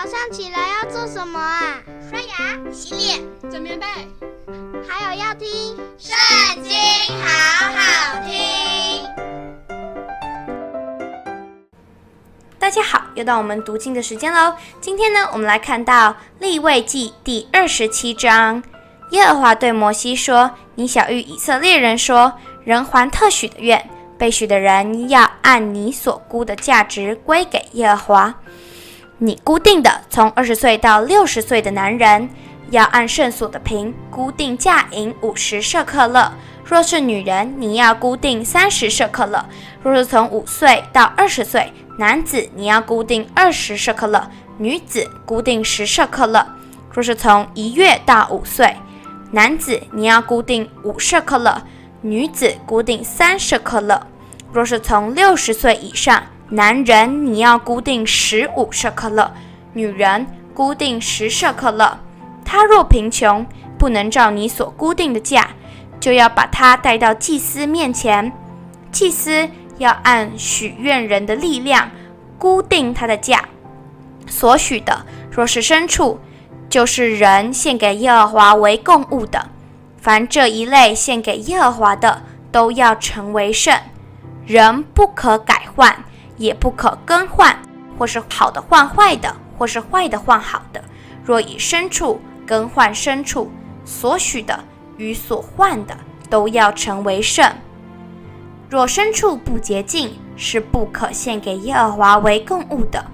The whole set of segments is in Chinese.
早上起来要做什么啊？刷牙、洗脸、整棉被，还有要听《圣经》，好好听。大家好，又到我们读经的时间喽。今天呢，我们来看到利未记第二十七章。耶和华对摩西说：“你晓諭以色列人说，人还特许的愿，被许的人要按你所估的价值归给耶和华。”你固定的从二十岁到六十岁的男人，要按圣所的平固定价银五十舍克勒；若是女人，你要固定三十舍克勒；若是从五岁到二十岁男子，你要固定二十舍克勒；女子固定十舍克勒；若是从一月到五岁男子，你要固定五舍克勒；女子固定三舍克勒；若是从六十岁以上。男人，你要固定十五舍客勒；女人固定十舍客勒。他若贫穷，不能照你所固定的价，就要把他带到祭司面前。祭司要按许愿人的力量固定他的价。所许的，若是牲畜，就是人献给耶和华为供物的，凡这一类献给耶和华的，都要成为圣，人不可改换。也不可更换，或是好的换坏的，或是坏的换好的。若以牲畜更换牲畜，所许的与所换的都要成为圣。若牲畜不洁净，是不可献给耶和华为供物的，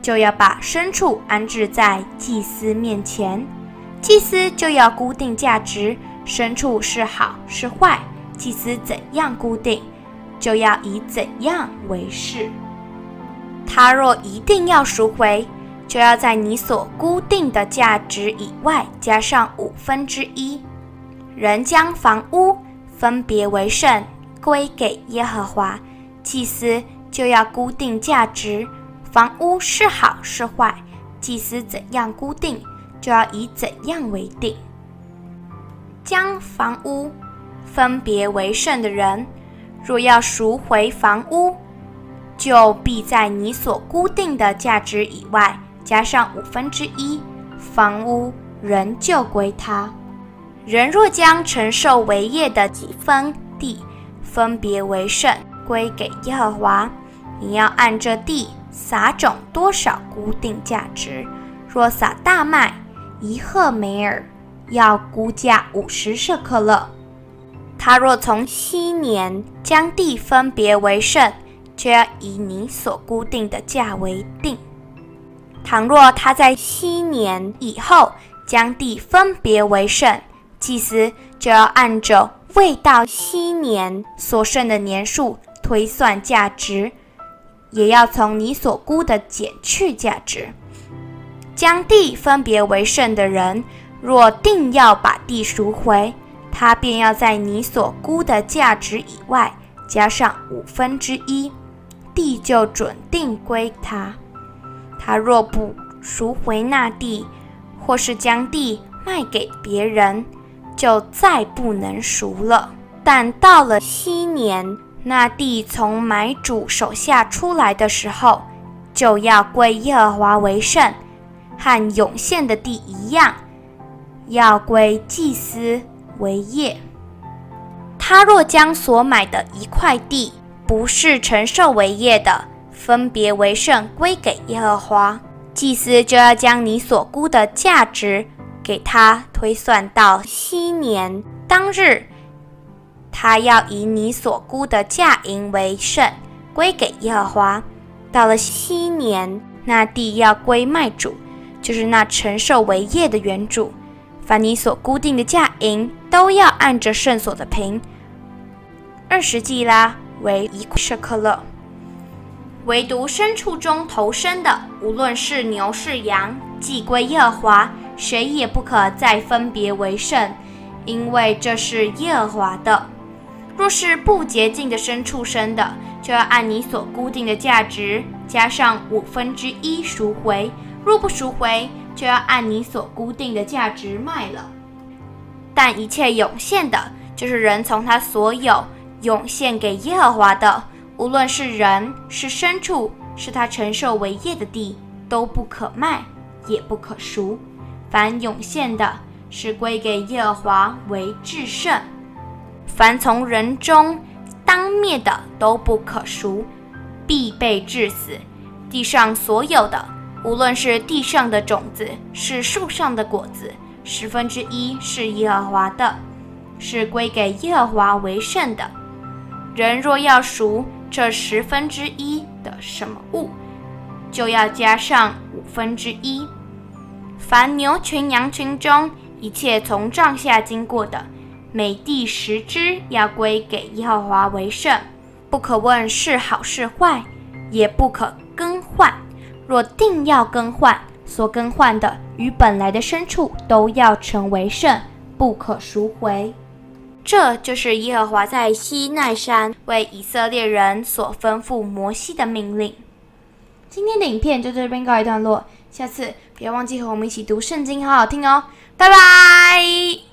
就要把牲畜安置在祭司面前，祭司就要固定价值，牲畜是好是坏，祭司怎样固定，就要以怎样为是。他若一定要赎回，就要在你所估定的价值以外加上五分之一。人将房屋分别为圣，归给耶和华，祭司就要估定价值。房屋是好是坏，祭司怎样估定，就要以怎样为定。将房屋分别为圣的人。若要赎回房屋，就必在你所固定的价值以外加上五分之一，房屋仍旧归他。人若将承受为业的几分地分别为圣，归给耶和华，你要按这地撒种多少固定价值。若撒大麦一赫梅尔，要估价五十舍客勒。他若从禧年将地分别为圣，就要以你所估定的价为定。倘若他在禧年以后将地分别为圣，祭司就要按照未到禧年所剩的年数推算价值，也要从你所估的减去价值。将地分别为圣的人，若定要把地赎回，他便要在你所估的价值以外加上五分之一，地就准定归他。他若不赎回那地，或是将地卖给别人，就再不能赎了。但到了七年，那地从买主手下出来的时候，就要归耶和华为圣，和永现的地一样，要归祭司为业。他若将所买的一块地不是承受为业的，分别为圣归给耶和华，祭司就要将你所估的价值给他推算到昔年当日，他要以你所估的价银为圣归给耶和华。到了昔年，那地要归卖主，就是那承受为业的原主。凡你所估定的价银，都要按着圣所的平，二十季拉为一舍克勒。唯独牲畜中头生的，无论是牛是羊，既归耶和华，谁也不可再分别为圣，因为这是耶和华的。若是不洁净的牲畜生的，就要按你所固定的价值加上五分之一赎回；若不赎回，就要按你所固定的价值卖了，但一切涌现的，就是人从他所有涌现给耶和华的，无论是人是牲畜，是他承受为业的地，都不可卖，也不可赎。凡涌现的，是归给耶和华为至圣。凡从人中当灭的，都不可赎，必被治死。地上所有的，无论是地上的种子，是树上的果子，十分之一是耶和华的，是归给耶和华为圣的。人若要赎这十分之一的什么物，就要加上五分之一。凡牛群羊群中一切从帐下经过的，每第十只要归给耶和华为圣，不可问是好是坏，也不可更换。若定要更换，所更换的与本来的牲畜都要成为圣，不可赎回。这就是耶和华在西奈山为以色列人所吩咐摩西的命令。今天的影片就到这边告一段落，下次别忘记和我们一起读圣经，好好听哦，拜拜。